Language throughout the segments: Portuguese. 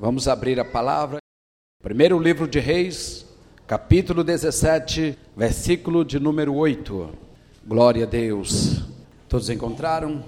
Vamos abrir a palavra. Primeiro livro de Reis, capítulo 17, versículo de número 8. Glória a Deus. Todos encontraram?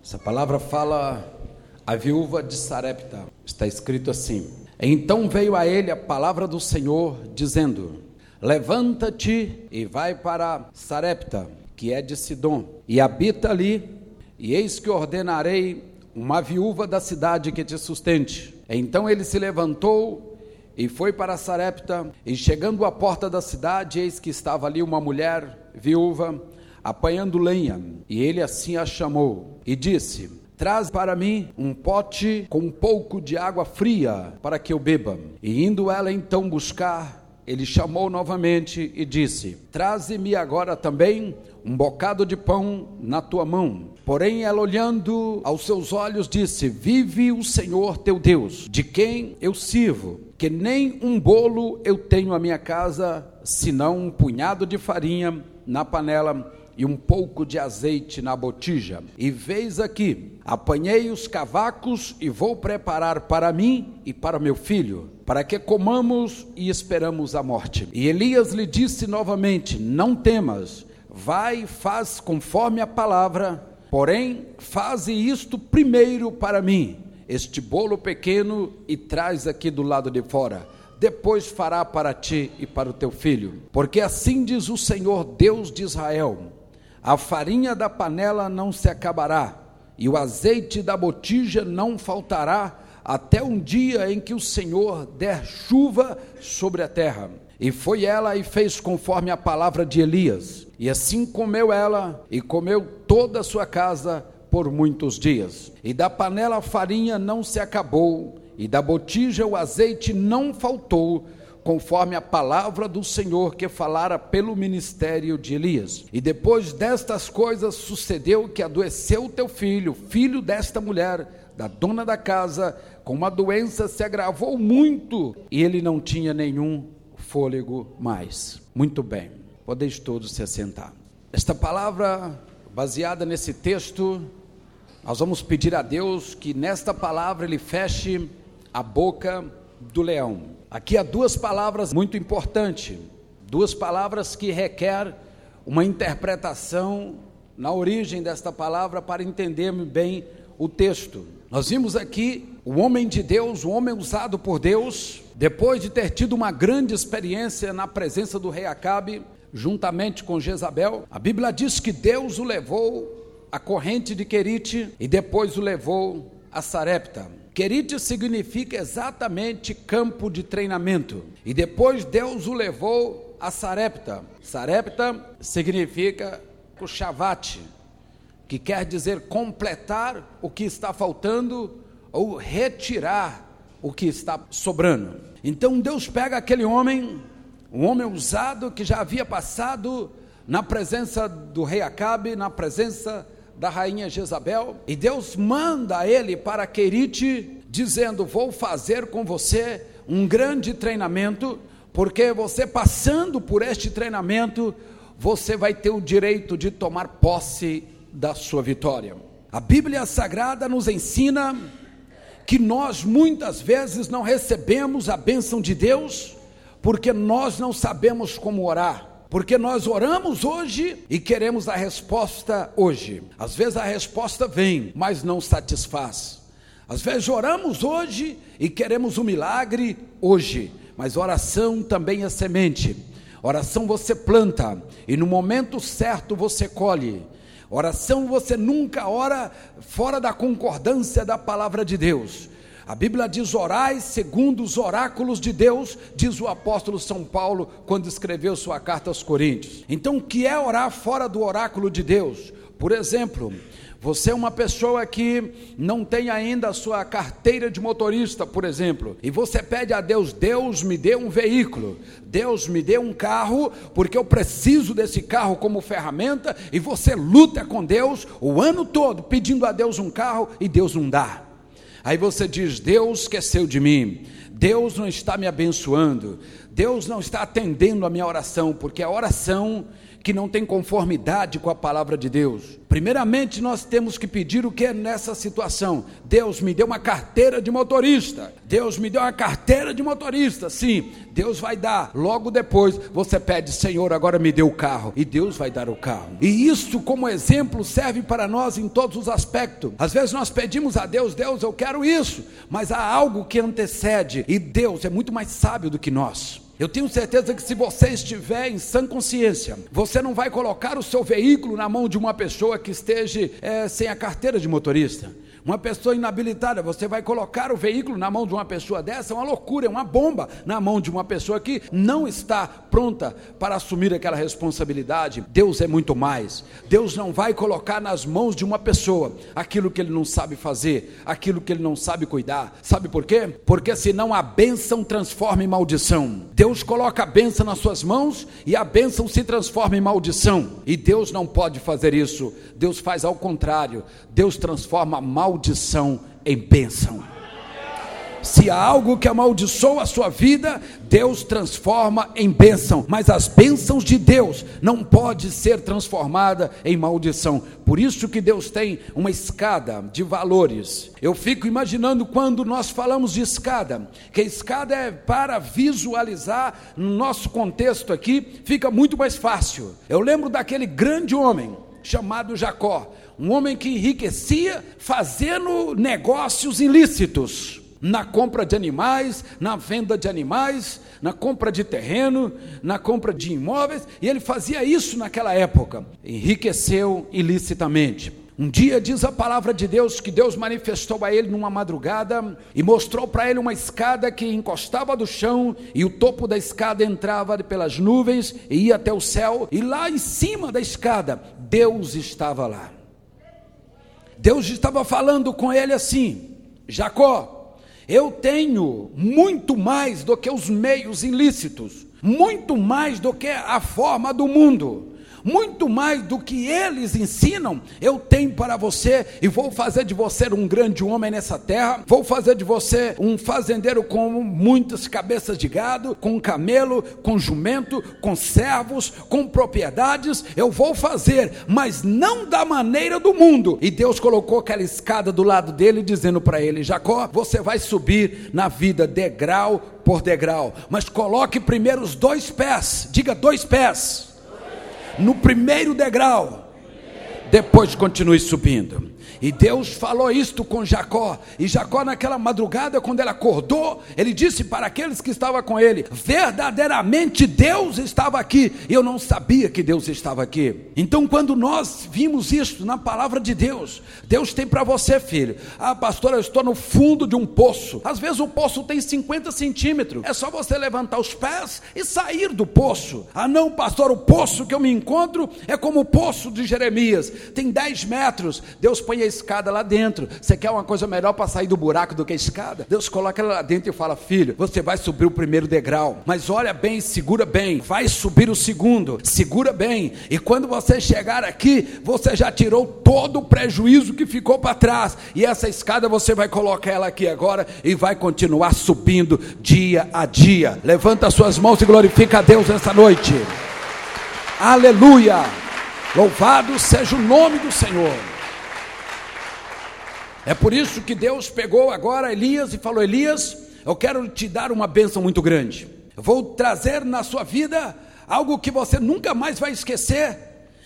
Essa palavra fala a viúva de Sarepta. Está escrito assim: Então veio a ele a palavra do Senhor, dizendo: Levanta-te e vai para Sarepta, que é de Sidom, e habita ali, e eis que ordenarei uma viúva da cidade que te sustente. Então ele se levantou e foi para Sarepta, e chegando à porta da cidade, eis que estava ali uma mulher viúva apanhando lenha, e ele assim a chamou e disse: Traz para mim um pote com um pouco de água fria para que eu beba. E indo ela então buscar, ele chamou novamente e disse: Traze-me agora também um bocado de pão na tua mão. Porém, ela olhando aos seus olhos, disse: Vive o Senhor teu Deus, de quem eu sirvo, que nem um bolo eu tenho à minha casa, senão um punhado de farinha na panela e um pouco de azeite na botija. E veis aqui, apanhei os cavacos e vou preparar para mim e para meu filho, para que comamos e esperamos a morte. E Elias lhe disse novamente: Não temas Vai, faz conforme a palavra, porém, faze isto primeiro para mim, este bolo pequeno, e traz aqui do lado de fora. Depois fará para ti e para o teu filho. Porque assim diz o Senhor Deus de Israel: a farinha da panela não se acabará, e o azeite da botija não faltará, até um dia em que o Senhor der chuva sobre a terra. E foi ela e fez conforme a palavra de Elias. E assim comeu ela e comeu toda a sua casa por muitos dias. E da panela a farinha não se acabou, e da botija o azeite não faltou, conforme a palavra do Senhor que falara pelo ministério de Elias. E depois destas coisas sucedeu que adoeceu teu filho, filho desta mulher, da dona da casa, com uma doença se agravou muito, e ele não tinha nenhum fôlego mais. Muito bem, podeis todos se assentar. Esta palavra, baseada nesse texto, nós vamos pedir a Deus que nesta palavra ele feche a boca do leão. Aqui há duas palavras muito importantes, duas palavras que requer uma interpretação na origem desta palavra para entendermos bem o texto. Nós vimos aqui o homem de Deus, o homem usado por Deus, depois de ter tido uma grande experiência na presença do rei Acabe, juntamente com Jezabel, a Bíblia diz que Deus o levou à corrente de Querite e depois o levou a Sarepta. Querite significa exatamente campo de treinamento. E depois Deus o levou a Sarepta. Sarepta significa Kushavati, que quer dizer completar o que está faltando ou retirar o que está sobrando. Então Deus pega aquele homem, um homem usado que já havia passado na presença do rei Acabe, na presença da rainha Jezabel, e Deus manda ele para Querite, dizendo: Vou fazer com você um grande treinamento, porque você passando por este treinamento, você vai ter o direito de tomar posse da sua vitória. A Bíblia Sagrada nos ensina que nós muitas vezes não recebemos a bênção de Deus porque nós não sabemos como orar. Porque nós oramos hoje e queremos a resposta hoje. Às vezes a resposta vem, mas não satisfaz. Às vezes oramos hoje e queremos o um milagre hoje, mas oração também é semente. Oração você planta e no momento certo você colhe. Oração você nunca ora fora da concordância da palavra de Deus. A Bíblia diz: orai segundo os oráculos de Deus, diz o apóstolo São Paulo quando escreveu sua carta aos Coríntios. Então, o que é orar fora do oráculo de Deus? Por exemplo, você é uma pessoa que não tem ainda a sua carteira de motorista, por exemplo, e você pede a Deus: Deus me dê um veículo, Deus me dê um carro, porque eu preciso desse carro como ferramenta, e você luta com Deus o ano todo pedindo a Deus um carro e Deus não dá. Aí você diz: Deus esqueceu de mim, Deus não está me abençoando, Deus não está atendendo a minha oração, porque a oração que não tem conformidade com a palavra de Deus. Primeiramente, nós temos que pedir o que é nessa situação? Deus me deu uma carteira de motorista. Deus me deu uma carteira de motorista. Sim, Deus vai dar. Logo depois, você pede, Senhor, agora me dê o carro. E Deus vai dar o carro. E isso, como exemplo, serve para nós em todos os aspectos. Às vezes nós pedimos a Deus, Deus, eu quero isso. Mas há algo que antecede. E Deus é muito mais sábio do que nós. Eu tenho certeza que se você estiver em sã consciência, você não vai colocar o seu veículo na mão de uma pessoa que esteja é, sem a carteira de motorista. Uma pessoa inabilitada, você vai colocar o veículo na mão de uma pessoa dessa, é uma loucura, é uma bomba na mão de uma pessoa que não está pronta para assumir aquela responsabilidade. Deus é muito mais. Deus não vai colocar nas mãos de uma pessoa aquilo que ele não sabe fazer, aquilo que ele não sabe cuidar. Sabe por quê? Porque senão a bênção transforma em maldição. Deus coloca a bênção nas suas mãos e a bênção se transforma em maldição. E Deus não pode fazer isso. Deus faz ao contrário. Deus transforma a maldição em bênção. Se há algo que amaldiçoa a sua vida, Deus transforma em bênção, mas as bênçãos de Deus não pode ser transformada em maldição. Por isso que Deus tem uma escada de valores. Eu fico imaginando quando nós falamos de escada, que a escada é para visualizar no nosso contexto aqui, fica muito mais fácil. Eu lembro daquele grande homem chamado Jacó, um homem que enriquecia fazendo negócios ilícitos na compra de animais, na venda de animais, na compra de terreno, na compra de imóveis, e ele fazia isso naquela época. Enriqueceu ilicitamente. Um dia diz a palavra de Deus que Deus manifestou a ele numa madrugada e mostrou para ele uma escada que encostava do chão e o topo da escada entrava pelas nuvens e ia até o céu, e lá em cima da escada Deus estava lá. Deus estava falando com ele assim: Jacó, eu tenho muito mais do que os meios ilícitos, muito mais do que a forma do mundo muito mais do que eles ensinam, eu tenho para você e vou fazer de você um grande homem nessa terra. Vou fazer de você um fazendeiro com muitas cabeças de gado, com camelo, com jumento, com servos, com propriedades. Eu vou fazer, mas não da maneira do mundo. E Deus colocou aquela escada do lado dele, dizendo para ele: Jacó, você vai subir na vida degrau por degrau, mas coloque primeiro os dois pés, diga dois pés no primeiro degrau, depois continue subindo. E Deus falou isto com Jacó. E Jacó, naquela madrugada, quando ele acordou, ele disse para aqueles que estavam com ele: Verdadeiramente Deus estava aqui. E eu não sabia que Deus estava aqui. Então, quando nós vimos isto na palavra de Deus, Deus tem para você, filho. Ah, pastor, eu estou no fundo de um poço. Às vezes o poço tem 50 centímetros. É só você levantar os pés e sair do poço. Ah, não, pastor, o poço que eu me encontro é como o poço de Jeremias. Tem 10 metros. Deus põe a escada lá dentro. Você quer uma coisa melhor para sair do buraco do que a escada? Deus coloca ela lá dentro e fala: Filho, você vai subir o primeiro degrau, mas olha bem, segura bem, vai subir o segundo, segura bem. E quando você chegar aqui, você já tirou todo o prejuízo que ficou para trás. E essa escada você vai colocar ela aqui agora e vai continuar subindo dia a dia. Levanta suas mãos e glorifica a Deus nessa noite. Aleluia! Louvado seja o nome do Senhor. É por isso que Deus pegou agora Elias e falou: Elias, eu quero te dar uma bênção muito grande. Eu vou trazer na sua vida algo que você nunca mais vai esquecer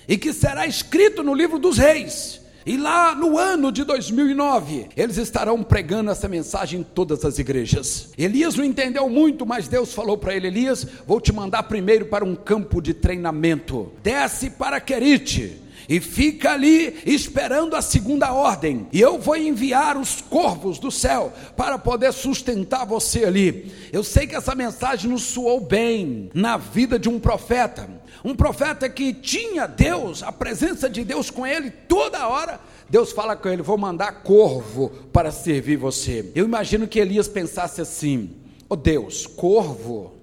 e que será escrito no livro dos reis. E lá no ano de 2009, eles estarão pregando essa mensagem em todas as igrejas. Elias não entendeu muito, mas Deus falou para ele: Elias, vou te mandar primeiro para um campo de treinamento. Desce para Querite e fica ali esperando a segunda ordem. E eu vou enviar os corvos do céu para poder sustentar você ali. Eu sei que essa mensagem nos soou bem na vida de um profeta, um profeta que tinha Deus, a presença de Deus com ele toda hora. Deus fala com ele: Vou mandar corvo para servir você. Eu imagino que Elias pensasse assim: Oh Deus, corvo,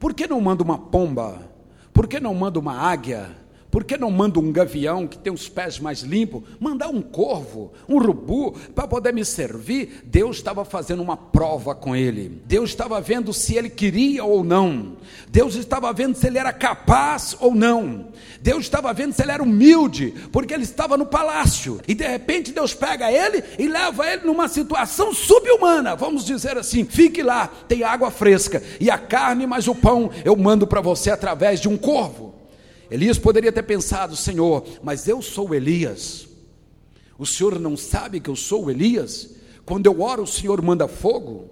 por que não manda uma pomba? Por que não manda uma águia? Por que não manda um gavião que tem os pés mais limpos? Mandar um corvo, um urubu, para poder me servir? Deus estava fazendo uma prova com ele. Deus estava vendo se ele queria ou não. Deus estava vendo se ele era capaz ou não. Deus estava vendo se ele era humilde, porque ele estava no palácio. E de repente Deus pega ele e leva ele numa situação subhumana. Vamos dizer assim: fique lá, tem água fresca e a carne, mas o pão eu mando para você através de um corvo. Elias poderia ter pensado: Senhor, mas eu sou Elias. O Senhor não sabe que eu sou Elias? Quando eu oro, o Senhor manda fogo.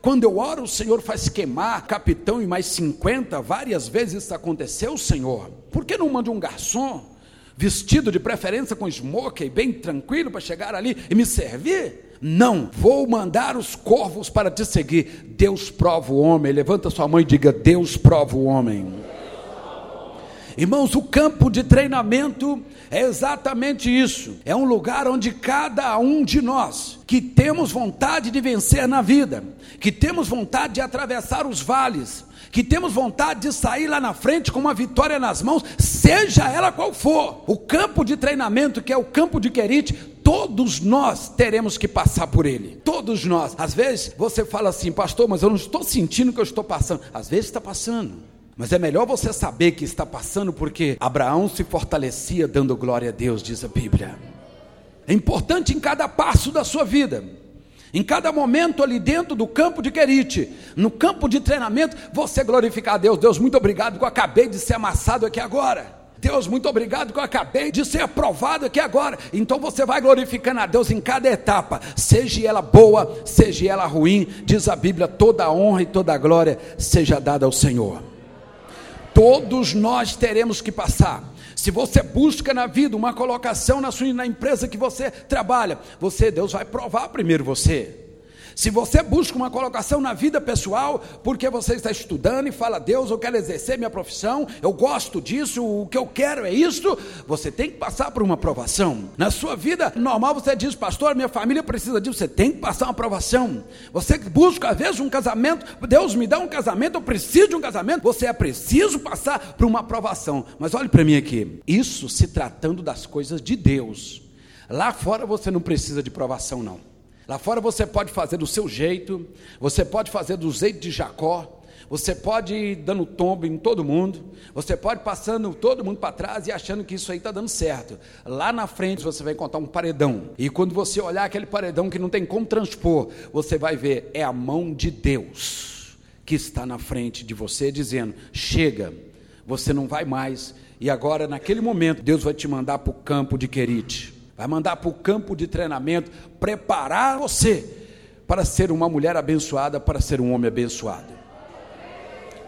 Quando eu oro, o Senhor faz queimar capitão e mais 50. Várias vezes isso aconteceu, Senhor. Por que não manda um garçom? Vestido de preferência com smoke, bem tranquilo para chegar ali e me servir? Não, vou mandar os corvos para te seguir. Deus prova o homem. Levanta sua mão e diga: Deus prova o homem. Irmãos, o campo de treinamento é exatamente isso. É um lugar onde cada um de nós que temos vontade de vencer na vida, que temos vontade de atravessar os vales, que temos vontade de sair lá na frente com uma vitória nas mãos, seja ela qual for. O campo de treinamento, que é o campo de Querite, todos nós teremos que passar por ele. Todos nós. Às vezes você fala assim, pastor, mas eu não estou sentindo que eu estou passando. Às vezes está passando. Mas é melhor você saber que está passando, porque Abraão se fortalecia dando glória a Deus, diz a Bíblia. É importante em cada passo da sua vida, em cada momento ali dentro do campo de Querite, no campo de treinamento, você glorificar a Deus. Deus, muito obrigado que eu acabei de ser amassado aqui agora. Deus, muito obrigado que eu acabei de ser aprovado aqui agora. Então você vai glorificando a Deus em cada etapa, seja ela boa, seja ela ruim, diz a Bíblia: toda a honra e toda a glória seja dada ao Senhor. Todos nós teremos que passar. Se você busca na vida uma colocação na sua na empresa que você trabalha, você Deus vai provar primeiro você. Se você busca uma colocação na vida pessoal, porque você está estudando e fala, Deus, eu quero exercer minha profissão, eu gosto disso, o que eu quero é isso, você tem que passar por uma aprovação. Na sua vida normal, você diz, pastor, minha família precisa disso, você tem que passar uma aprovação. Você busca, às vezes, um casamento, Deus me dá um casamento, eu preciso de um casamento, você é preciso passar por uma aprovação. Mas olhe para mim aqui, isso se tratando das coisas de Deus. Lá fora você não precisa de provação, não. Lá fora você pode fazer do seu jeito, você pode fazer do jeito de Jacó, você pode ir dando tombo em todo mundo, você pode passando todo mundo para trás e achando que isso aí está dando certo. Lá na frente você vai encontrar um paredão, e quando você olhar aquele paredão que não tem como transpor, você vai ver, é a mão de Deus que está na frente de você, dizendo: chega, você não vai mais, e agora naquele momento Deus vai te mandar para o campo de Querite vai mandar para o campo de treinamento preparar você para ser uma mulher abençoada, para ser um homem abençoado.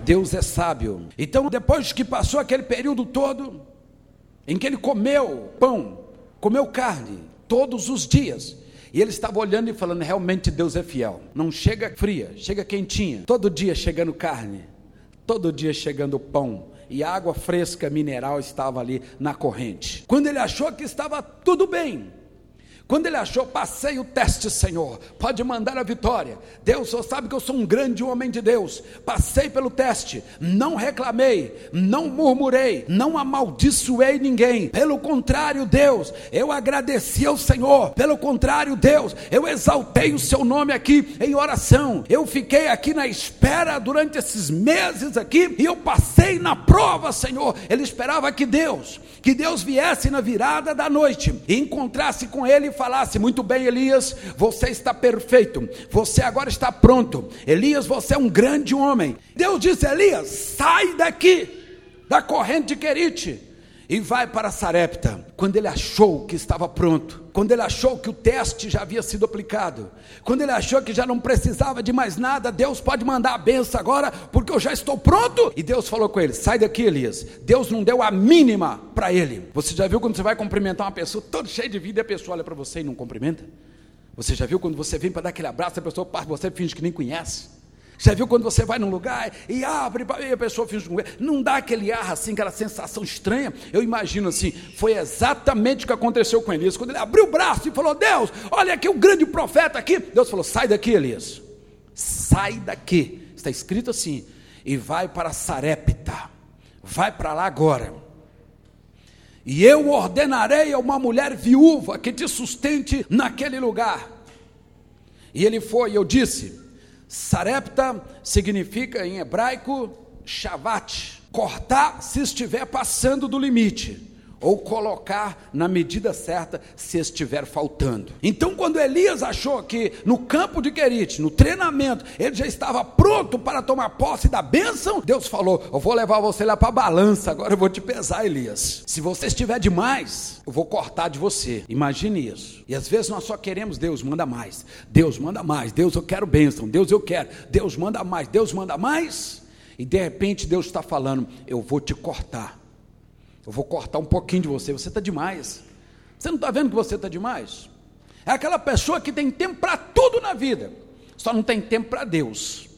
Deus é sábio. Então, depois que passou aquele período todo, em que ele comeu pão, comeu carne, todos os dias, e ele estava olhando e falando: realmente Deus é fiel. Não chega fria, chega quentinha. Todo dia chegando carne, todo dia chegando pão, e água fresca mineral estava ali na corrente. Quando ele achou que estava tudo bem, quando ele achou, passei o teste, Senhor, pode mandar a vitória. Deus só sabe que eu sou um grande homem de Deus. Passei pelo teste, não reclamei, não murmurei, não amaldiçoei ninguém. Pelo contrário, Deus, eu agradeci ao Senhor. Pelo contrário, Deus, eu exaltei o seu nome aqui em oração. Eu fiquei aqui na espera durante esses meses aqui e eu passei na prova, Senhor. Ele esperava que Deus, que Deus viesse na virada da noite e encontrasse com ele falasse: Muito bem, Elias, você está perfeito, você agora está pronto. Elias, você é um grande homem. Deus disse: Elias, sai daqui, da corrente de Querite, e vai para Sarepta. Quando ele achou que estava pronto, quando ele achou que o teste já havia sido aplicado, quando ele achou que já não precisava de mais nada, Deus pode mandar a benção agora, porque eu já estou pronto. E Deus falou com ele: sai daqui, Elias. Deus não deu a mínima para ele. Você já viu quando você vai cumprimentar uma pessoa todo cheio de vida e a pessoa olha para você e não cumprimenta? Você já viu quando você vem para dar aquele abraço, a pessoa parte, você finge que nem conhece? Você viu quando você vai num lugar e abre, e a pessoa finge que não dá aquele ar assim, aquela sensação estranha? Eu imagino assim, foi exatamente o que aconteceu com Elias. Quando ele abriu o braço e falou: Deus, olha aqui o grande profeta aqui. Deus falou: sai daqui, Elias. Sai daqui. Está escrito assim: e vai para Sarepta. Vai para lá agora. E eu ordenarei a uma mulher viúva que te sustente naquele lugar. E ele foi, eu disse, Sarepta significa em hebraico shavat, cortar se estiver passando do limite ou colocar na medida certa se estiver faltando. Então, quando Elias achou que no campo de Querite, no treinamento, ele já estava pronto para tomar posse da bênção, Deus falou: Eu vou levar você lá para a balança, agora eu vou te pesar, Elias. Se você estiver demais, eu vou cortar de você. Imagine isso. E às vezes nós só queremos Deus manda mais, Deus manda mais, Deus eu quero bênção, Deus eu quero, Deus manda mais, Deus manda mais. E de repente Deus está falando: Eu vou te cortar. Eu vou cortar um pouquinho de você. Você está demais. Você não está vendo que você está demais? É aquela pessoa que tem tempo para tudo na vida, só não tem tempo para Deus.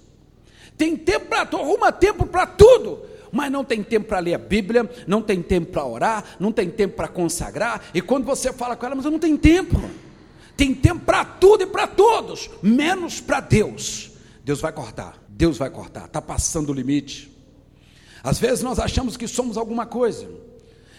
Tem tempo para arruma tempo para tudo, mas não tem tempo para ler a Bíblia, não tem tempo para orar, não tem tempo para consagrar. E quando você fala com ela, mas eu não tenho tempo. Tem tempo para tudo e para todos, menos para Deus. Deus vai cortar. Deus vai cortar. Está passando o limite. Às vezes nós achamos que somos alguma coisa.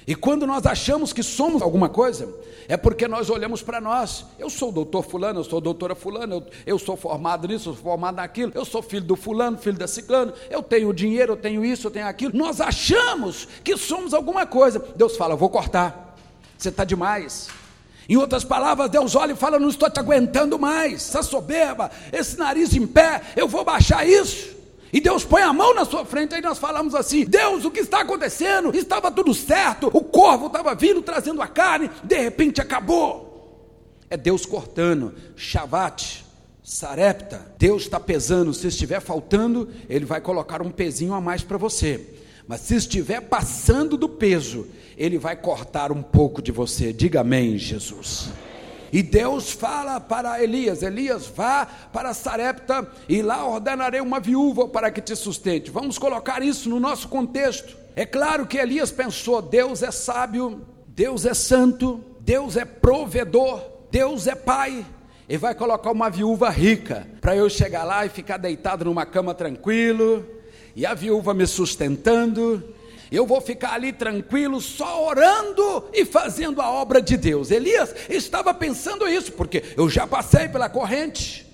E quando nós achamos que somos alguma coisa, é porque nós olhamos para nós. Eu sou doutor fulano, eu sou doutora fulano, eu, eu sou formado nisso, eu sou formado naquilo, eu sou filho do fulano, filho da ciclano, eu tenho dinheiro, eu tenho isso, eu tenho aquilo. Nós achamos que somos alguma coisa. Deus fala, vou cortar. Você está demais. Em outras palavras, Deus olha e fala: Não estou te aguentando mais, essa soberba, esse nariz em pé, eu vou baixar isso. E Deus põe a mão na sua frente, aí nós falamos assim: Deus, o que está acontecendo? Estava tudo certo, o corvo estava vindo trazendo a carne, de repente acabou. É Deus cortando, Shavat, Sarepta. Deus está pesando, se estiver faltando, Ele vai colocar um pezinho a mais para você. Mas se estiver passando do peso, Ele vai cortar um pouco de você. Diga amém, Jesus. E Deus fala para Elias: Elias, vá para Sarepta e lá ordenarei uma viúva para que te sustente. Vamos colocar isso no nosso contexto. É claro que Elias pensou: Deus é sábio, Deus é santo, Deus é provedor, Deus é pai. E vai colocar uma viúva rica para eu chegar lá e ficar deitado numa cama tranquilo, e a viúva me sustentando, eu vou ficar ali tranquilo, só orando e fazendo a obra de Deus. Elias estava pensando isso, porque eu já passei pela corrente.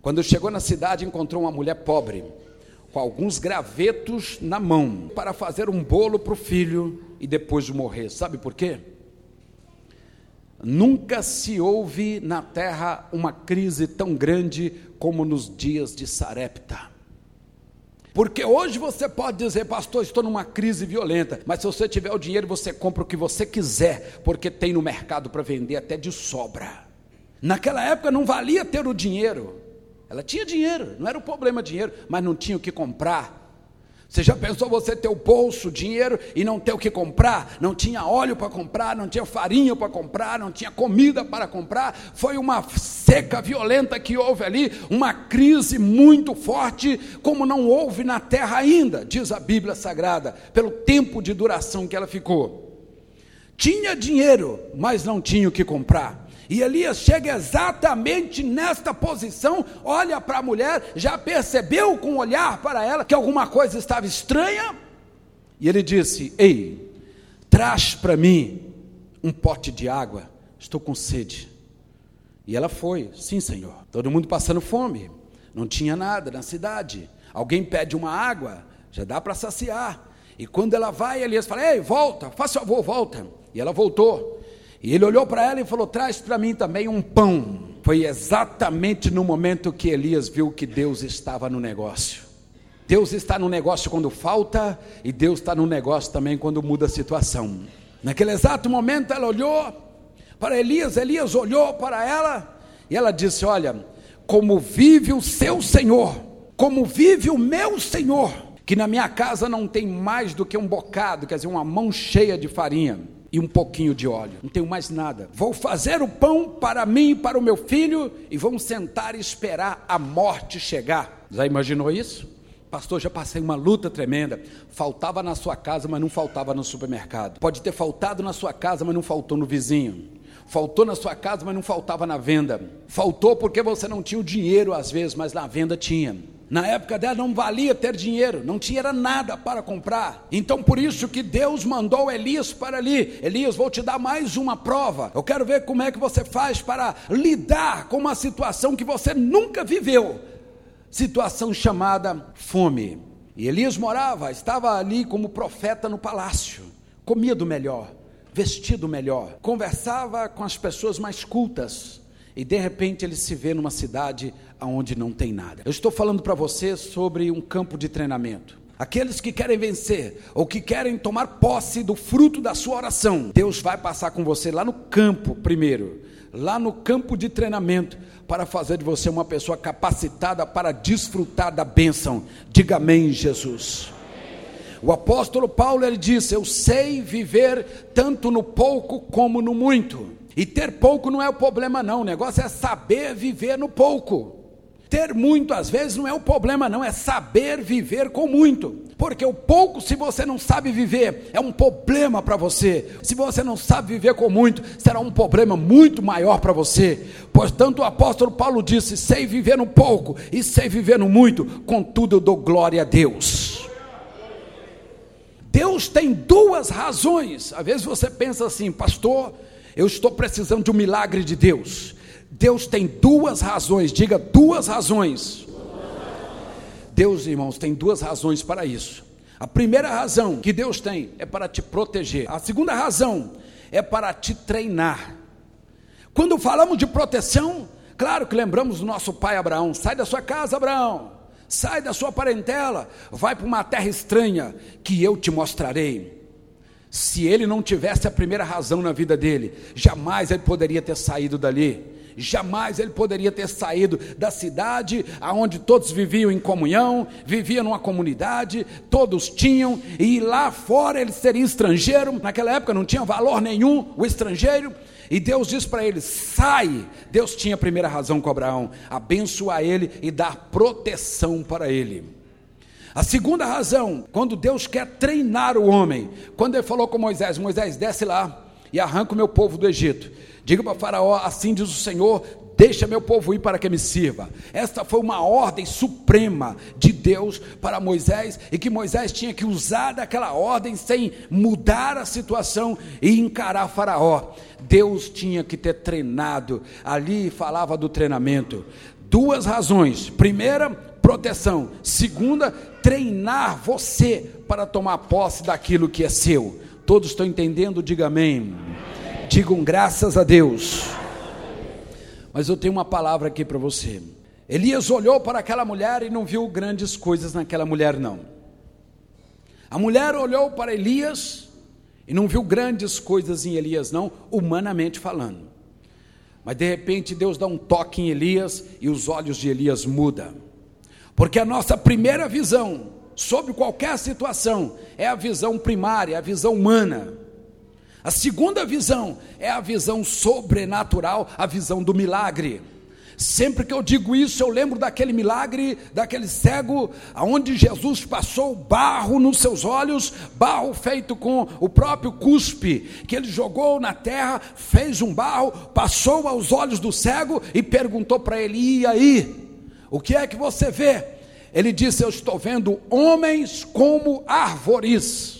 Quando chegou na cidade, encontrou uma mulher pobre, com alguns gravetos na mão, para fazer um bolo para o filho e depois morrer. Sabe por quê? Nunca se houve na terra uma crise tão grande como nos dias de Sarepta. Porque hoje você pode dizer, pastor, estou numa crise violenta, mas se você tiver o dinheiro, você compra o que você quiser, porque tem no mercado para vender até de sobra. Naquela época não valia ter o dinheiro. Ela tinha dinheiro, não era o problema dinheiro, mas não tinha o que comprar. Você já pensou você ter o bolso, dinheiro e não ter o que comprar? Não tinha óleo para comprar, não tinha farinha para comprar, não tinha comida para comprar. Foi uma seca violenta que houve ali, uma crise muito forte, como não houve na terra ainda, diz a Bíblia Sagrada, pelo tempo de duração que ela ficou. Tinha dinheiro, mas não tinha o que comprar. E Elias chega exatamente nesta posição, olha para a mulher, já percebeu com o olhar para ela que alguma coisa estava estranha, e ele disse: Ei, traz para mim um pote de água, estou com sede. E ela foi, sim, Senhor. Todo mundo passando fome, não tinha nada na cidade. Alguém pede uma água, já dá para saciar. E quando ela vai, Elias fala: Ei, volta, faça favor, volta. E ela voltou. E ele olhou para ela e falou: Traz para mim também um pão. Foi exatamente no momento que Elias viu que Deus estava no negócio. Deus está no negócio quando falta, e Deus está no negócio também quando muda a situação. Naquele exato momento ela olhou para Elias, Elias olhou para ela, e ela disse: Olha, como vive o seu Senhor, como vive o meu Senhor, que na minha casa não tem mais do que um bocado, quer dizer, uma mão cheia de farinha e um pouquinho de óleo. Não tenho mais nada. Vou fazer o pão para mim e para o meu filho e vamos sentar e esperar a morte chegar. Já imaginou isso? Pastor, já passei uma luta tremenda. Faltava na sua casa, mas não faltava no supermercado. Pode ter faltado na sua casa, mas não faltou no vizinho. Faltou na sua casa, mas não faltava na venda. Faltou porque você não tinha o dinheiro às vezes, mas na venda tinha. Na época dela não valia ter dinheiro, não tinha nada para comprar. Então por isso que Deus mandou Elias para ali. Elias, vou te dar mais uma prova. Eu quero ver como é que você faz para lidar com uma situação que você nunca viveu. Situação chamada fome. E Elias morava, estava ali como profeta no palácio. Comia do melhor, vestido melhor, conversava com as pessoas mais cultas. E de repente ele se vê numa cidade aonde não tem nada. Eu estou falando para você sobre um campo de treinamento. Aqueles que querem vencer ou que querem tomar posse do fruto da sua oração, Deus vai passar com você lá no campo primeiro, lá no campo de treinamento, para fazer de você uma pessoa capacitada para desfrutar da bênção. Diga amém, Jesus. O apóstolo Paulo ele disse: Eu sei viver tanto no pouco como no muito. E ter pouco não é o problema, não. O negócio é saber viver no pouco. Ter muito às vezes não é o problema, não, é saber viver com muito. Porque o pouco, se você não sabe viver, é um problema para você. Se você não sabe viver com muito, será um problema muito maior para você. Portanto, o apóstolo Paulo disse: sei viver no pouco e sei viver no muito, contudo eu dou glória a Deus. Deus tem duas razões. Às vezes você pensa assim, pastor, eu estou precisando de um milagre de Deus. Deus tem duas razões, diga duas razões. Deus, irmãos, tem duas razões para isso. A primeira razão que Deus tem é para te proteger. A segunda razão é para te treinar. Quando falamos de proteção, claro que lembramos do nosso pai Abraão: sai da sua casa, Abraão, sai da sua parentela, vai para uma terra estranha que eu te mostrarei. Se ele não tivesse a primeira razão na vida dele, jamais ele poderia ter saído dali jamais ele poderia ter saído da cidade aonde todos viviam em comunhão, viviam numa comunidade, todos tinham, e lá fora ele seria estrangeiro, naquela época não tinha valor nenhum o estrangeiro, e Deus diz para ele: sai. Deus tinha a primeira razão com Abraão: abençoar ele e dar proteção para ele. A segunda razão, quando Deus quer treinar o homem, quando ele falou com Moisés: Moisés, desce lá e arranca o meu povo do Egito. Diga para Faraó: assim diz o Senhor, deixa meu povo ir para que me sirva. Esta foi uma ordem suprema de Deus para Moisés e que Moisés tinha que usar daquela ordem sem mudar a situação e encarar Faraó. Deus tinha que ter treinado. Ali falava do treinamento. Duas razões. Primeira, proteção. Segunda, treinar você para tomar posse daquilo que é seu. Todos estão entendendo? Diga amém. Digam graças a Deus. Mas eu tenho uma palavra aqui para você. Elias olhou para aquela mulher e não viu grandes coisas naquela mulher, não. A mulher olhou para Elias e não viu grandes coisas em Elias, não, humanamente falando. Mas de repente Deus dá um toque em Elias e os olhos de Elias mudam. Porque a nossa primeira visão sobre qualquer situação é a visão primária, a visão humana. A segunda visão é a visão sobrenatural, a visão do milagre. Sempre que eu digo isso, eu lembro daquele milagre, daquele cego, aonde Jesus passou barro nos seus olhos, barro feito com o próprio cuspe, que ele jogou na terra, fez um barro, passou aos olhos do cego e perguntou para ele: e aí? O que é que você vê? Ele disse: Eu estou vendo homens como árvores.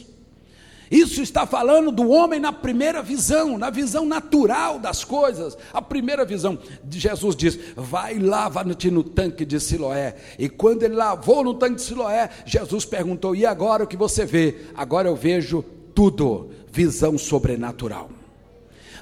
Isso está falando do homem na primeira visão, na visão natural das coisas. A primeira visão, Jesus diz: vai lava-te no tanque de Siloé. E quando ele lavou no tanque de Siloé, Jesus perguntou: e agora o que você vê? Agora eu vejo tudo, visão sobrenatural.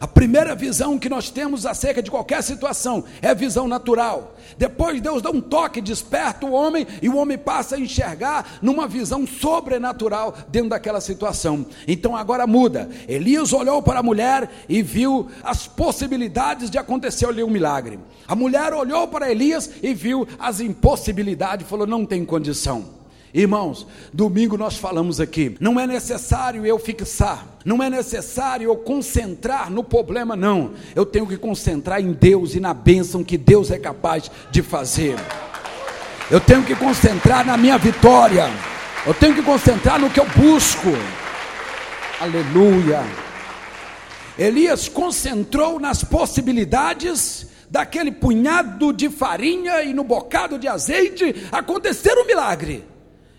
A primeira visão que nós temos acerca de qualquer situação é a visão natural. Depois Deus dá um toque, desperta o homem e o homem passa a enxergar numa visão sobrenatural dentro daquela situação. Então agora muda. Elias olhou para a mulher e viu as possibilidades de acontecer ali um milagre. A mulher olhou para Elias e viu as impossibilidades, falou: não tem condição. Irmãos, domingo nós falamos aqui, não é necessário eu fixar, não é necessário eu concentrar no problema, não. Eu tenho que concentrar em Deus e na bênção que Deus é capaz de fazer. Eu tenho que concentrar na minha vitória. Eu tenho que concentrar no que eu busco. Aleluia. Elias concentrou nas possibilidades daquele punhado de farinha e no bocado de azeite acontecer um milagre.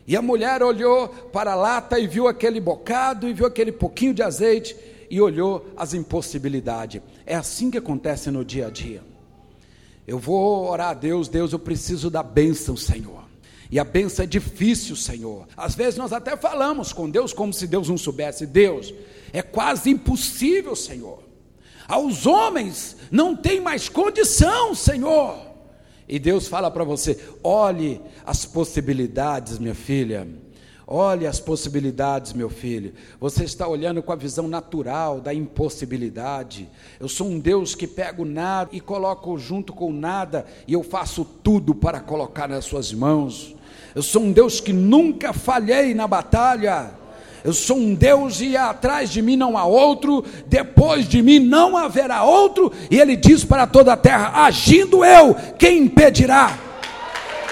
E a mulher olhou para a lata e viu aquele bocado e viu aquele pouquinho de azeite e olhou as impossibilidades. É assim que acontece no dia a dia. Eu vou orar a Deus, Deus, eu preciso da bênção, Senhor. E a bênção é difícil, Senhor. Às vezes nós até falamos com Deus como se Deus não soubesse. Deus, é quase impossível, Senhor. Aos homens não tem mais condição, Senhor. E Deus fala para você: olhe as possibilidades, minha filha. Olhe as possibilidades, meu filho. Você está olhando com a visão natural da impossibilidade. Eu sou um Deus que pego nada e coloco junto com nada, e eu faço tudo para colocar nas suas mãos. Eu sou um Deus que nunca falhei na batalha. Eu sou um Deus e atrás de mim não há outro, depois de mim não haverá outro, e ele diz para toda a terra: agindo eu, quem impedirá?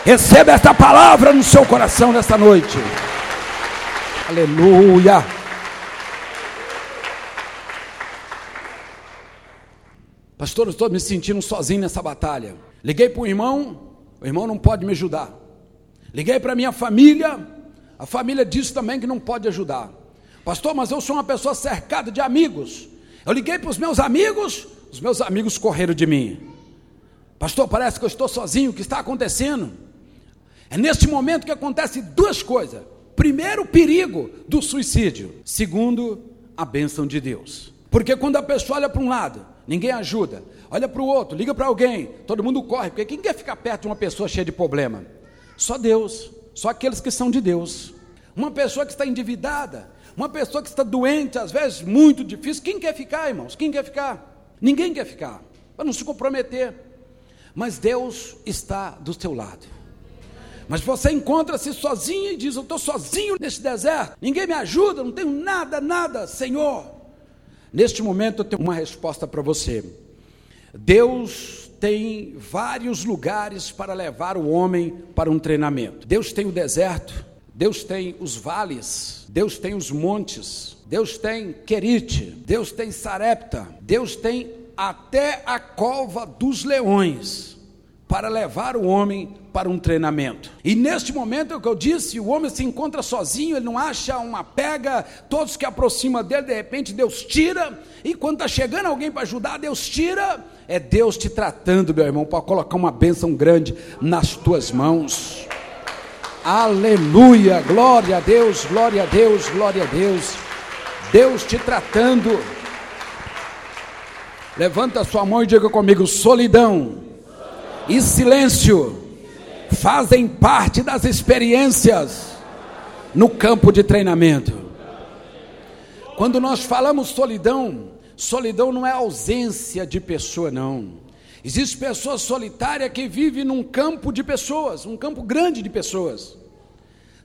Receba esta palavra no seu coração nesta noite. Aleluia. Pastor, eu estou me sentindo sozinho nessa batalha. Liguei para o irmão, o irmão não pode me ajudar. Liguei para minha família, a família disse também que não pode ajudar. Pastor, mas eu sou uma pessoa cercada de amigos. Eu liguei para os meus amigos, os meus amigos correram de mim. Pastor, parece que eu estou sozinho, o que está acontecendo? É neste momento que acontece duas coisas. Primeiro, o perigo do suicídio. Segundo, a bênção de Deus. Porque quando a pessoa olha para um lado, ninguém ajuda. Olha para o outro, liga para alguém, todo mundo corre. Porque quem quer ficar perto de uma pessoa cheia de problema? Só Deus, só aqueles que são de Deus. Uma pessoa que está endividada, uma pessoa que está doente, às vezes muito difícil. Quem quer ficar, irmãos? Quem quer ficar? Ninguém quer ficar, para não se comprometer. Mas Deus está do seu lado. Mas você encontra-se sozinho e diz: Eu estou sozinho nesse deserto, ninguém me ajuda, não tenho nada, nada, Senhor. Neste momento eu tenho uma resposta para você. Deus tem vários lugares para levar o homem para um treinamento. Deus tem o deserto, Deus tem os vales, Deus tem os montes, Deus tem Querite, Deus tem Sarepta, Deus tem até a cova dos leões para levar o homem para um treinamento. E neste momento é o que eu disse, o homem se encontra sozinho, ele não acha uma pega, todos que aproximam dele, de repente Deus tira, e quando está chegando alguém para ajudar, Deus tira, é Deus te tratando, meu irmão, para colocar uma bênção grande nas tuas mãos. Aleluia, glória a Deus, glória a Deus, glória a Deus. Deus te tratando. Levanta a sua mão e diga comigo: solidão e silêncio fazem parte das experiências no campo de treinamento. Quando nós falamos solidão, solidão não é ausência de pessoa, não. Existe pessoa solitária que vive num campo de pessoas, um campo grande de pessoas.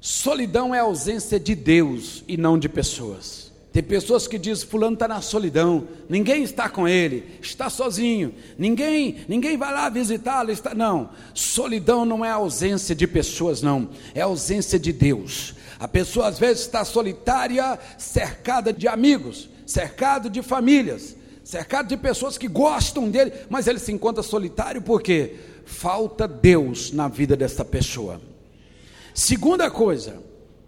Solidão é ausência de Deus e não de pessoas. Tem pessoas que dizem fulano está na solidão, ninguém está com ele, está sozinho, ninguém, ninguém vai lá visitá-lo, está não. Solidão não é ausência de pessoas não, é ausência de Deus. A pessoa às vezes está solitária, cercada de amigos, cercado de famílias, cercado de pessoas que gostam dele, mas ele se encontra solitário porque falta Deus na vida dessa pessoa. Segunda coisa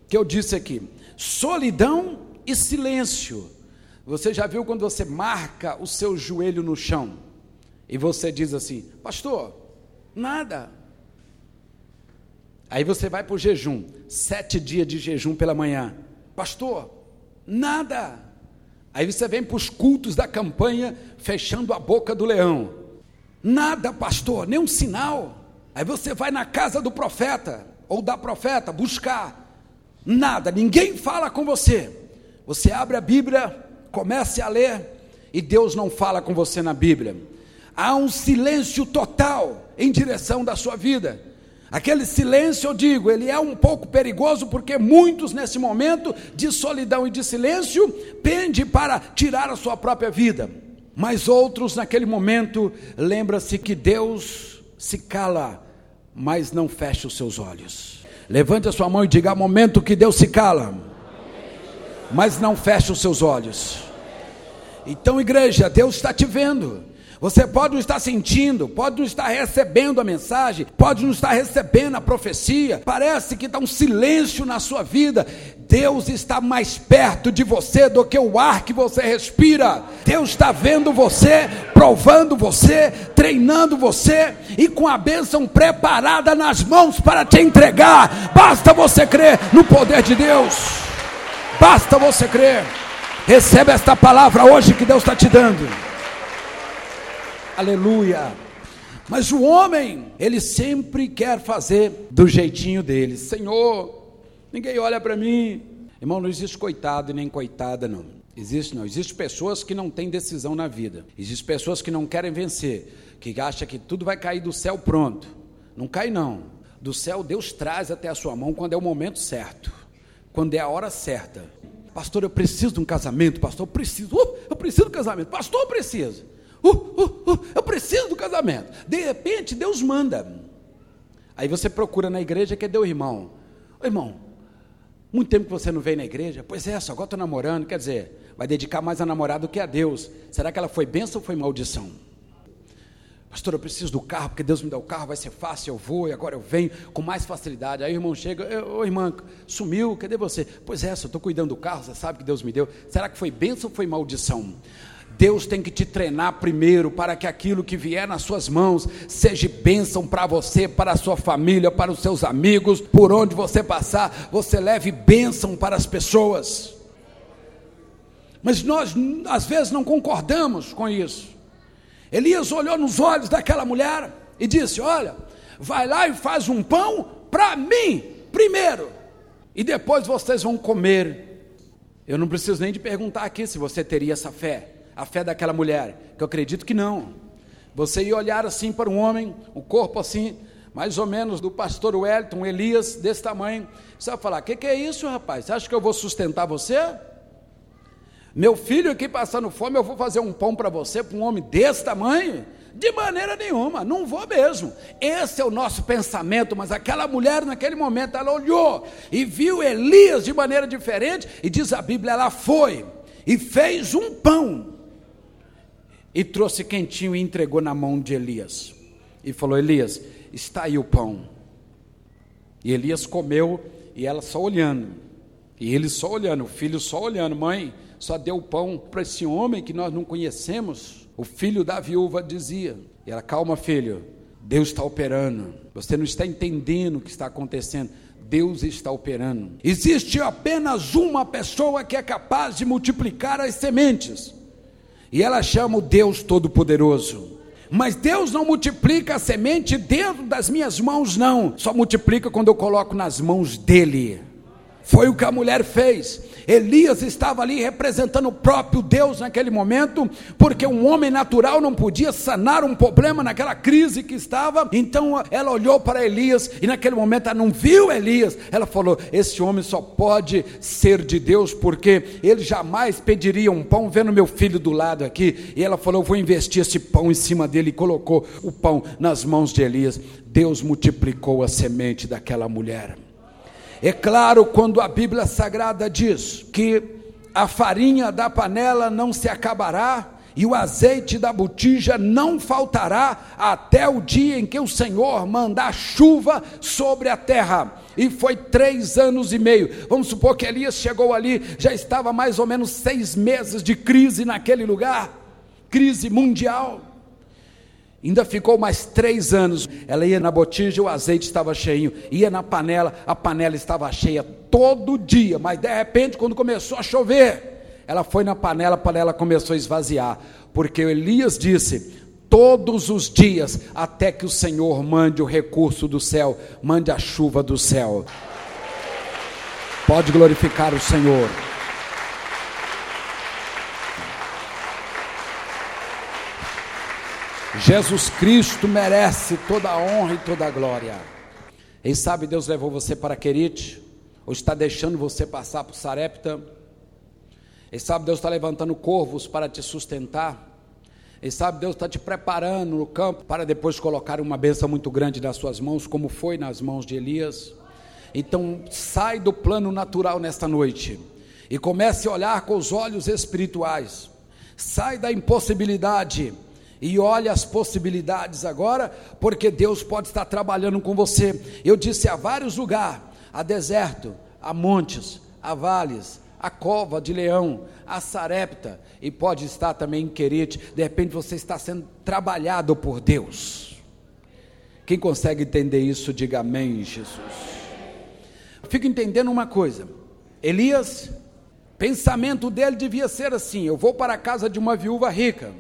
que eu disse aqui, solidão e silêncio. Você já viu quando você marca o seu joelho no chão e você diz assim, pastor, nada. Aí você vai para o jejum, sete dias de jejum pela manhã, pastor, nada. Aí você vem para os cultos da campanha, fechando a boca do leão, nada, pastor, nem um sinal. Aí você vai na casa do profeta ou da profeta buscar, nada, ninguém fala com você. Você abre a Bíblia, comece a ler, e Deus não fala com você na Bíblia. Há um silêncio total em direção da sua vida. Aquele silêncio, eu digo, ele é um pouco perigoso porque muitos nesse momento de solidão e de silêncio pendem para tirar a sua própria vida. Mas outros naquele momento lembra-se que Deus se cala, mas não fecha os seus olhos. Levante a sua mão e diga: momento que Deus se cala mas não feche os seus olhos. Então, igreja, Deus está te vendo. Você pode não estar sentindo, pode não estar recebendo a mensagem, pode não estar recebendo a profecia, parece que está um silêncio na sua vida. Deus está mais perto de você do que o ar que você respira. Deus está vendo você, provando você, treinando você e com a bênção preparada nas mãos para te entregar. Basta você crer no poder de Deus. Basta você crer. Recebe esta palavra hoje que Deus está te dando. Aleluia. Mas o homem, ele sempre quer fazer do jeitinho dele. Senhor, ninguém olha para mim. Irmão, não existe coitado nem coitada, não. Existe não. Existem pessoas que não têm decisão na vida. Existem pessoas que não querem vencer, que acham que tudo vai cair do céu pronto. Não cai não. Do céu Deus traz até a sua mão quando é o momento certo, quando é a hora certa. Pastor, eu preciso de um casamento. Pastor, eu preciso. Uh, eu preciso de casamento. Pastor, eu preciso. Uh, uh, uh, eu preciso do casamento. De repente, Deus manda. Aí você procura na igreja, cadê o irmão? Ô, irmão, muito tempo que você não veio na igreja? Pois é, só agora estou namorando. Quer dizer, vai dedicar mais a namorada do que a Deus. Será que ela foi bênção ou foi maldição? Pastor, eu preciso do carro, porque Deus me dá o carro, vai ser fácil, eu vou e agora eu venho com mais facilidade. Aí o irmão chega, ô irmã, sumiu, cadê você? Pois é, só estou cuidando do carro, você sabe que Deus me deu. Será que foi bênção ou foi maldição? Deus tem que te treinar primeiro para que aquilo que vier nas suas mãos seja bênção para você, para a sua família, para os seus amigos, por onde você passar, você leve bênção para as pessoas. Mas nós às vezes não concordamos com isso. Elias olhou nos olhos daquela mulher e disse: Olha, vai lá e faz um pão para mim primeiro, e depois vocês vão comer. Eu não preciso nem de perguntar aqui se você teria essa fé a fé daquela mulher? Que eu acredito que não. Você ia olhar assim para um homem, o corpo assim, mais ou menos do pastor Wellington, Elias, desse tamanho. Você vai falar: O que, que é isso, rapaz? Você acha que eu vou sustentar você? Meu filho aqui passando fome, eu vou fazer um pão para você, para um homem desse tamanho? De maneira nenhuma, não vou mesmo. Esse é o nosso pensamento, mas aquela mulher naquele momento ela olhou e viu Elias de maneira diferente, e diz a Bíblia, ela foi e fez um pão e trouxe quentinho e entregou na mão de Elias. E falou: Elias, está aí o pão. E Elias comeu e ela só olhando. E ele só olhando, o filho só olhando. Mãe, só deu pão para esse homem que nós não conhecemos. O filho da viúva dizia. E ela, calma, filho, Deus está operando. Você não está entendendo o que está acontecendo. Deus está operando. Existe apenas uma pessoa que é capaz de multiplicar as sementes. E ela chama o Deus Todo-Poderoso. Mas Deus não multiplica a semente dentro das minhas mãos, não. Só multiplica quando eu coloco nas mãos dele. Foi o que a mulher fez. Elias estava ali representando o próprio Deus naquele momento, porque um homem natural não podia sanar um problema naquela crise que estava. Então ela olhou para Elias e naquele momento ela não viu Elias. Ela falou: Esse homem só pode ser de Deus, porque ele jamais pediria um pão vendo meu filho do lado aqui. E ela falou: Vou investir esse pão em cima dele e colocou o pão nas mãos de Elias. Deus multiplicou a semente daquela mulher. É claro quando a Bíblia Sagrada diz que a farinha da panela não se acabará e o azeite da botija não faltará até o dia em que o Senhor mandar chuva sobre a terra. E foi três anos e meio. Vamos supor que Elias chegou ali, já estava mais ou menos seis meses de crise naquele lugar crise mundial. Ainda ficou mais três anos. Ela ia na botija, o azeite estava cheio. Ia na panela, a panela estava cheia todo dia. Mas de repente, quando começou a chover, ela foi na panela, a panela começou a esvaziar. Porque Elias disse: todos os dias, até que o Senhor mande o recurso do céu, mande a chuva do céu. Pode glorificar o Senhor. Jesus Cristo merece toda a honra e toda a glória. Quem sabe Deus levou você para Querite, ou está deixando você passar por Sarepta. Quem sabe Deus está levantando corvos para te sustentar. Quem sabe Deus está te preparando no campo para depois colocar uma bênção muito grande nas suas mãos, como foi nas mãos de Elias. Então sai do plano natural nesta noite e comece a olhar com os olhos espirituais. Sai da impossibilidade E olhe as possibilidades agora, porque Deus pode estar trabalhando com você. Eu disse a vários lugares: há deserto, há montes, há vales, a cova de leão, a sarepta, e pode estar também em Querite. De repente você está sendo trabalhado por Deus. Quem consegue entender isso, diga amém, Jesus. fico entendendo uma coisa: Elias, pensamento dele devia ser assim: eu vou para a casa de uma viúva rica,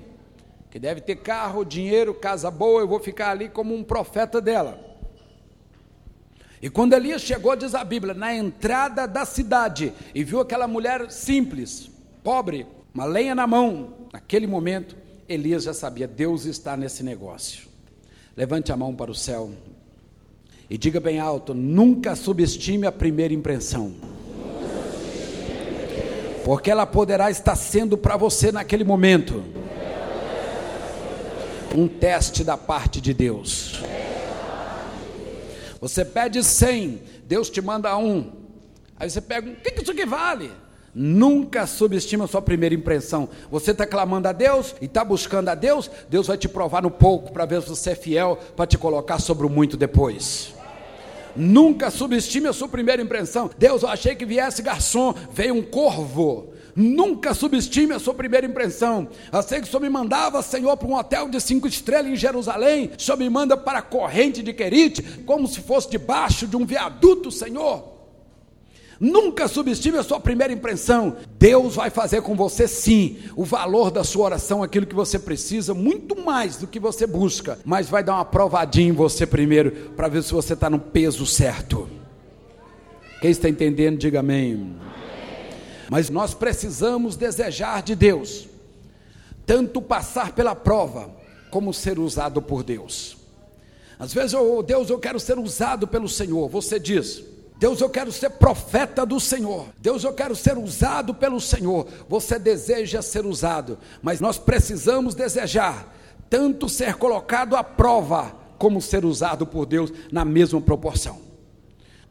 que deve ter carro, dinheiro, casa boa, eu vou ficar ali como um profeta dela. E quando Elias chegou, diz a Bíblia, na entrada da cidade, e viu aquela mulher simples, pobre, uma lenha na mão, naquele momento, Elias já sabia: Deus está nesse negócio. Levante a mão para o céu e diga bem alto: nunca subestime a primeira impressão. Porque ela poderá estar sendo para você naquele momento um teste da parte de Deus. Você pede 100, Deus te manda um. Aí você pega, o que, que isso aqui vale? Nunca subestima a sua primeira impressão. Você está clamando a Deus e está buscando a Deus, Deus vai te provar no pouco para ver se você é fiel para te colocar sobre o muito depois. Nunca subestime a sua primeira impressão. Deus, eu achei que viesse garçom, veio um corvo. Nunca subestime a sua primeira impressão. Eu sei que o Senhor me mandava, Senhor, para um hotel de cinco estrelas em Jerusalém. O Senhor me manda para a corrente de Querite, como se fosse debaixo de um viaduto, Senhor. Nunca subestime a sua primeira impressão. Deus vai fazer com você sim o valor da sua oração, aquilo que você precisa, muito mais do que você busca, mas vai dar uma provadinha em você primeiro, para ver se você está no peso certo. Quem está entendendo, diga amém. Mas nós precisamos desejar de Deus, tanto passar pela prova, como ser usado por Deus. Às vezes, oh, Deus, eu quero ser usado pelo Senhor. Você diz, Deus, eu quero ser profeta do Senhor. Deus, eu quero ser usado pelo Senhor. Você deseja ser usado, mas nós precisamos desejar tanto ser colocado à prova, como ser usado por Deus na mesma proporção.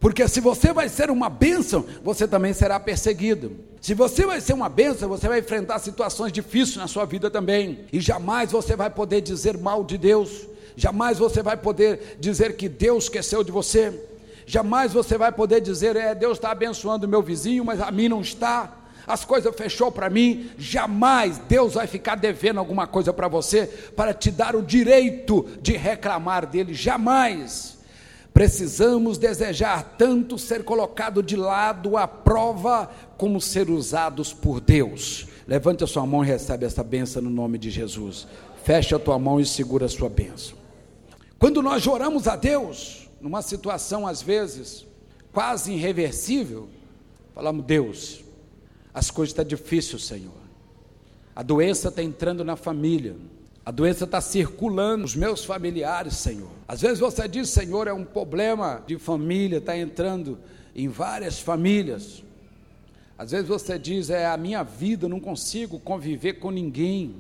Porque se você vai ser uma bênção, você também será perseguido. Se você vai ser uma bênção, você vai enfrentar situações difíceis na sua vida também. E jamais você vai poder dizer mal de Deus. Jamais você vai poder dizer que Deus esqueceu de você. Jamais você vai poder dizer, é, Deus está abençoando meu vizinho, mas a mim não está. As coisas fechou para mim. Jamais Deus vai ficar devendo alguma coisa para você para te dar o direito de reclamar dele. Jamais. Precisamos desejar tanto ser colocado de lado à prova, como ser usados por Deus. Levante a sua mão e recebe essa benção no nome de Jesus. Feche a tua mão e segura a sua benção. Quando nós oramos a Deus, numa situação às vezes quase irreversível, falamos: Deus, as coisas estão difíceis, Senhor. A doença está entrando na família a doença está circulando nos meus familiares, Senhor. Às vezes você diz, Senhor, é um problema de família, está entrando em várias famílias. Às vezes você diz, é a minha vida, não consigo conviver com ninguém.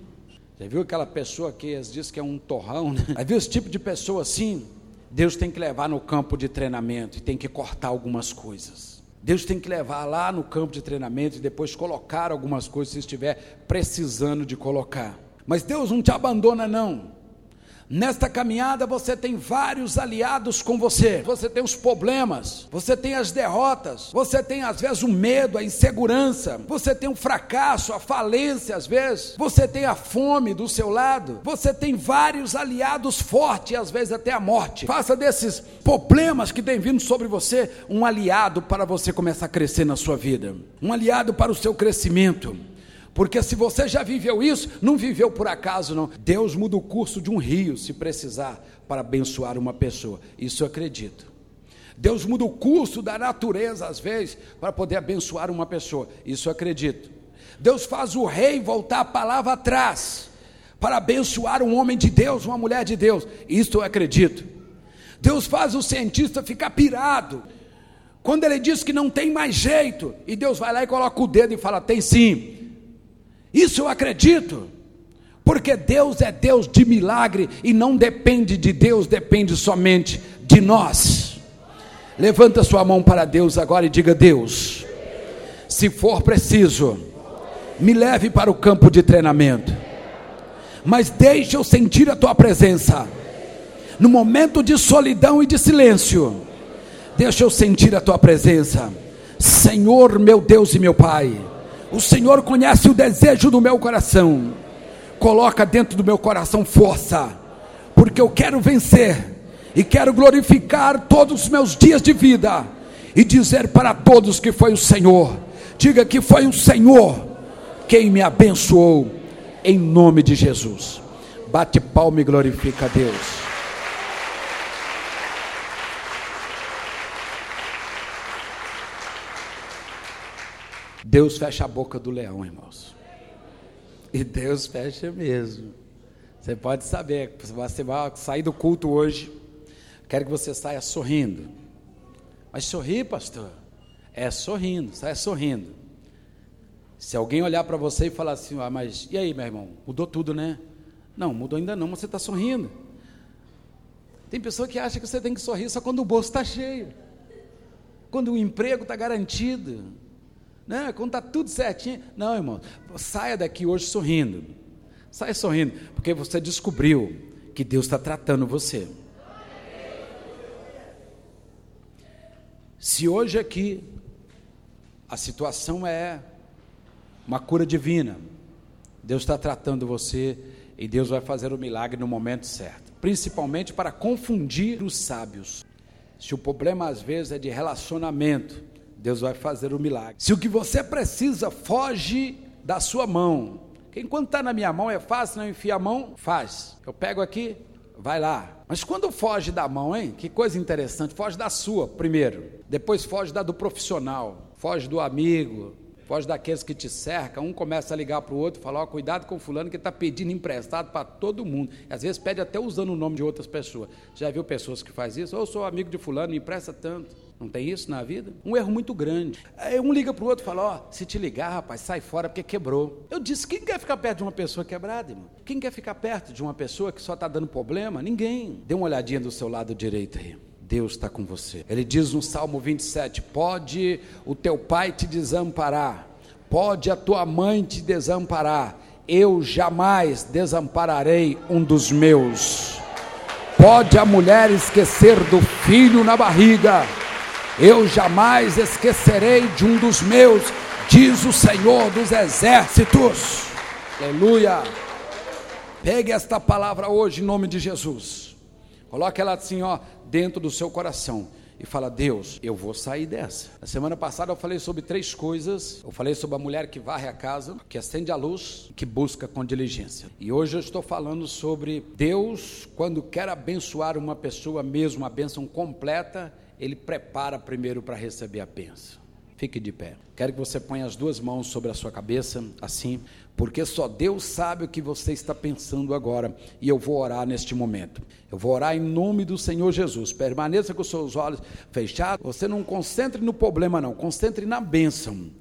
Já viu aquela pessoa que diz que é um torrão, né? Já viu esse tipo de pessoa assim? Deus tem que levar no campo de treinamento e tem que cortar algumas coisas. Deus tem que levar lá no campo de treinamento e depois colocar algumas coisas se estiver precisando de colocar. Mas Deus não te abandona, não. Nesta caminhada você tem vários aliados com você. Você tem os problemas, você tem as derrotas, você tem às vezes o medo, a insegurança, você tem o fracasso, a falência às vezes, você tem a fome do seu lado, você tem vários aliados fortes, às vezes até a morte. Faça desses problemas que têm vindo sobre você um aliado para você começar a crescer na sua vida, um aliado para o seu crescimento. Porque se você já viveu isso, não viveu por acaso, não. Deus muda o curso de um rio, se precisar, para abençoar uma pessoa. Isso eu acredito. Deus muda o curso da natureza, às vezes, para poder abençoar uma pessoa. Isso eu acredito. Deus faz o rei voltar a palavra atrás, para abençoar um homem de Deus, uma mulher de Deus. Isso eu acredito. Deus faz o cientista ficar pirado. Quando ele diz que não tem mais jeito, e Deus vai lá e coloca o dedo e fala: tem sim. Isso eu acredito, porque Deus é Deus de milagre e não depende de Deus, depende somente de nós. Levanta sua mão para Deus agora e diga: Deus, se for preciso, me leve para o campo de treinamento, mas deixa eu sentir a tua presença. No momento de solidão e de silêncio, deixa eu sentir a tua presença. Senhor, meu Deus e meu Pai, o Senhor conhece o desejo do meu coração. Coloca dentro do meu coração força, porque eu quero vencer e quero glorificar todos os meus dias de vida e dizer para todos que foi o Senhor. Diga que foi o Senhor quem me abençoou em nome de Jesus. Bate palma e glorifica a Deus. Deus fecha a boca do leão, irmãos. E Deus fecha mesmo. Você pode saber, você vai sair do culto hoje, quero que você saia sorrindo. Mas sorrir, pastor, é sorrindo, saia sorrindo. Se alguém olhar para você e falar assim, ah, mas e aí, meu irmão, mudou tudo, né? Não, mudou ainda não, mas você está sorrindo. Tem pessoa que acha que você tem que sorrir só quando o bolso está cheio, quando o emprego está garantido, né? quando está tudo certinho. Não, irmão, saia daqui hoje sorrindo. Saia sorrindo, porque você descobriu que Deus está tratando você. Se hoje aqui a situação é uma cura divina. Deus está tratando você e Deus vai fazer o milagre no momento certo, principalmente para confundir os sábios. Se o problema às vezes é de relacionamento, Deus vai fazer o milagre. Se o que você precisa foge da sua mão, enquanto está na minha mão é fácil, não enfia a mão, faz. Eu pego aqui, vai lá. Mas quando foge da mão, hein? Que coisa interessante, foge da sua primeiro, depois foge da do profissional, foge do amigo, Foge daqueles que te cercam, um começa a ligar para o outro e falar, ó, cuidado com fulano que está pedindo emprestado para todo mundo. E às vezes pede até usando o nome de outras pessoas. Já viu pessoas que fazem isso? Ou sou amigo de fulano, me empresta tanto. Não tem isso na vida? Um erro muito grande. Aí um liga para o outro e fala, ó, se te ligar, rapaz, sai fora porque quebrou. Eu disse, quem quer ficar perto de uma pessoa quebrada, irmão? Quem quer ficar perto de uma pessoa que só está dando problema? Ninguém. Dê uma olhadinha do seu lado direito aí. Deus está com você. Ele diz no Salmo 27: Pode o teu pai te desamparar, pode a tua mãe te desamparar, eu jamais desampararei um dos meus. Pode a mulher esquecer do filho na barriga, eu jamais esquecerei de um dos meus, diz o Senhor dos exércitos. Aleluia. Pegue esta palavra hoje em nome de Jesus. Coloque ela assim, ó, dentro do seu coração e fala: Deus, eu vou sair dessa. Na semana passada eu falei sobre três coisas. Eu falei sobre a mulher que varre a casa, que acende a luz, que busca com diligência. E hoje eu estou falando sobre Deus, quando quer abençoar uma pessoa, mesmo a bênção completa, ele prepara primeiro para receber a bênção. Fique de pé. Quero que você ponha as duas mãos sobre a sua cabeça, assim porque só Deus sabe o que você está pensando agora, e eu vou orar neste momento. Eu vou orar em nome do Senhor Jesus. Permaneça com os seus olhos fechados. Você não concentre no problema, não, concentre na bênção.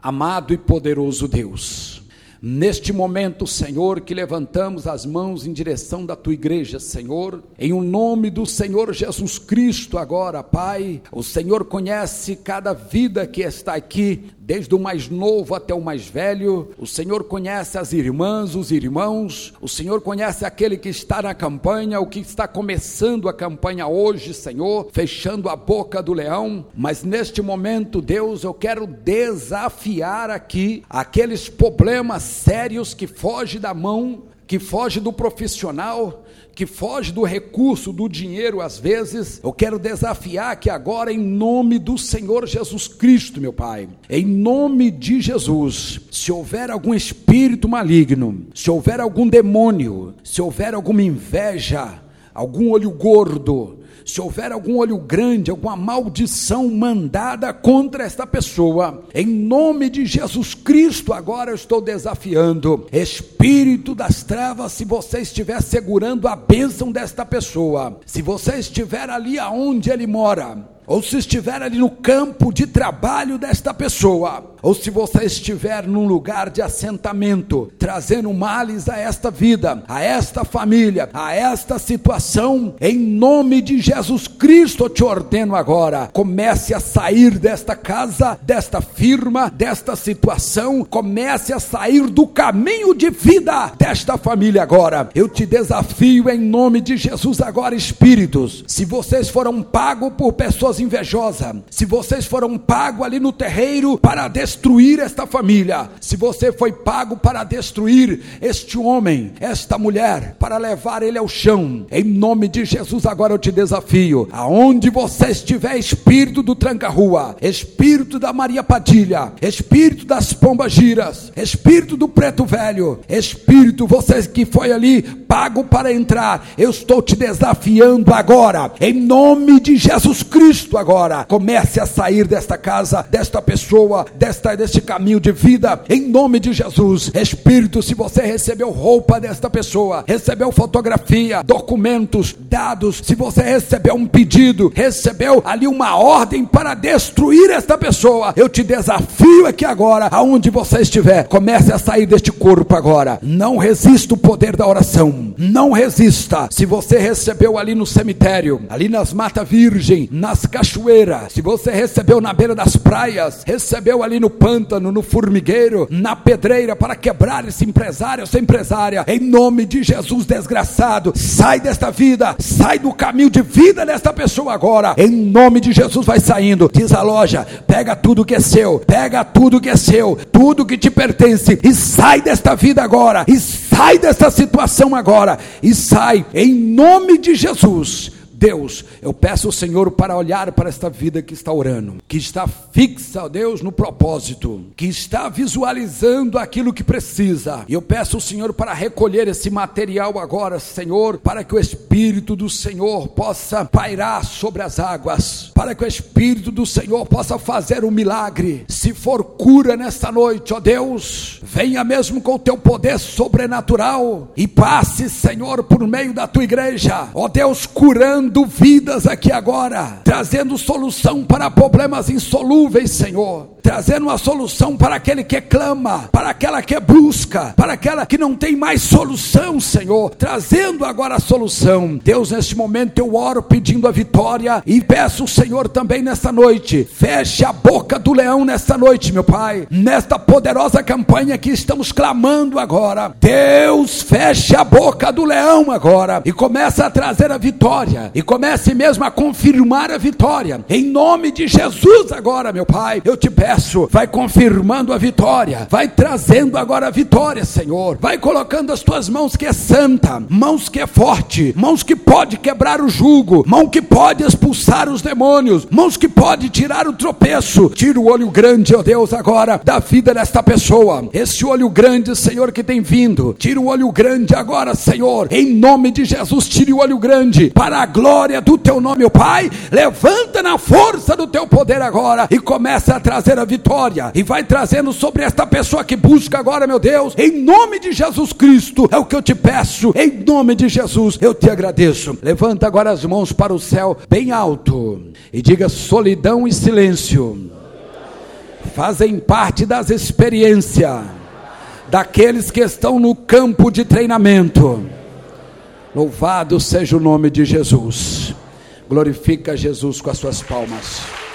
Amado e poderoso Deus, Neste momento, Senhor, que levantamos as mãos em direção da tua igreja, Senhor, em o um nome do Senhor Jesus Cristo, agora, Pai, o Senhor conhece cada vida que está aqui, desde o mais novo até o mais velho. O Senhor conhece as irmãs, os irmãos. O Senhor conhece aquele que está na campanha, o que está começando a campanha hoje, Senhor, fechando a boca do leão. Mas neste momento, Deus, eu quero desafiar aqui aqueles problemas sérios que fogem da mão, que fogem do profissional, que foge do recurso do dinheiro às vezes, eu quero desafiar que agora, em nome do Senhor Jesus Cristo, meu Pai, em nome de Jesus, se houver algum espírito maligno, se houver algum demônio, se houver alguma inveja, algum olho gordo, se houver algum olho grande, alguma maldição mandada contra esta pessoa, em nome de Jesus Cristo, agora eu estou desafiando, espírito das trevas, se você estiver segurando a bênção desta pessoa, se você estiver ali aonde ele mora, ou se estiver ali no campo de trabalho desta pessoa, ou se você estiver num lugar de assentamento, trazendo males a esta vida, a esta família, a esta situação, em nome de Jesus Cristo eu te ordeno agora, comece a sair desta casa, desta firma, desta situação, comece a sair do caminho de vida desta família agora. Eu te desafio em nome de Jesus agora, espíritos. Se vocês foram pagos por pessoas invejosas, se vocês foram pagos ali no terreiro para destruir esta família, se você foi pago para destruir este homem, esta mulher, para levar ele ao chão, em nome de Jesus, agora eu te desafio. Aonde você estiver, espírito do tranca-rua, espírito da Maria Padilha, espírito das pombas giras, espírito do preto velho, espírito, você que foi ali pago para entrar, eu estou te desafiando agora, em nome de Jesus Cristo, agora. Comece a sair desta casa, desta pessoa, desta neste caminho de vida, em nome de Jesus. Espírito, se você recebeu roupa desta pessoa, recebeu fotografia, documentos, dados, se você recebeu um pedido, recebeu ali uma ordem para destruir esta pessoa, eu te desafio aqui agora, aonde você estiver, comece a sair deste corpo agora. Não resista o poder da oração, não resista. Se você recebeu ali no cemitério, ali nas matas virgem, nas cachoeiras, se você recebeu na beira das praias, recebeu ali no pântano, no formigueiro, na pedreira, para quebrar esse empresário, essa empresária, em nome de Jesus, desgraçado, sai desta vida, sai do caminho de vida desta pessoa agora, em nome de Jesus, vai saindo, desaloja, pega tudo que é seu, pega tudo que é seu, tudo que te pertence, e sai desta vida agora, e sai desta situação agora, e sai, em nome de Jesus Deus, eu peço ao Senhor para olhar para esta vida que está orando, que está fixa, ó Deus, no propósito, que está visualizando aquilo que precisa. E eu peço ao Senhor para recolher esse material agora, Senhor, para que o Espírito do Senhor possa pairar sobre as águas, para que o Espírito do Senhor possa fazer um milagre. Se for cura nesta noite, ó Deus, venha mesmo com o teu poder sobrenatural e passe, Senhor, por meio da tua igreja, ó Deus, curando trazendo vidas aqui agora, trazendo solução para problemas insolúveis, Senhor. Trazendo uma solução para aquele que clama, para aquela que busca, para aquela que não tem mais solução, Senhor, trazendo agora a solução. Deus, neste momento eu oro pedindo a vitória e peço Senhor também nesta noite, feche a boca do leão nesta noite, meu Pai, nesta poderosa campanha que estamos clamando agora. Deus, feche a boca do leão agora e começa a trazer a vitória e comece mesmo a confirmar a vitória. Em nome de Jesus agora, meu Pai, eu te peço vai confirmando a vitória, vai trazendo agora a vitória, Senhor. Vai colocando as tuas mãos que é santa, mãos que é forte, mãos que pode quebrar o jugo, mão que pode expulsar os demônios, mãos que pode tirar o tropeço. Tira o olho grande, ó Deus, agora da vida desta pessoa. Esse olho grande, Senhor, que tem vindo. Tira o olho grande agora, Senhor. Em nome de Jesus, tire o olho grande para a glória do teu nome, ó Pai. Levanta na força do teu poder agora e começa a trazer a vitória e vai trazendo sobre esta pessoa que busca agora, meu Deus, em nome de Jesus Cristo, é o que eu te peço, em nome de Jesus, eu te agradeço. Levanta agora as mãos para o céu bem alto e diga: solidão e silêncio fazem parte das experiências daqueles que estão no campo de treinamento. Louvado seja o nome de Jesus. Glorifica Jesus com as suas palmas.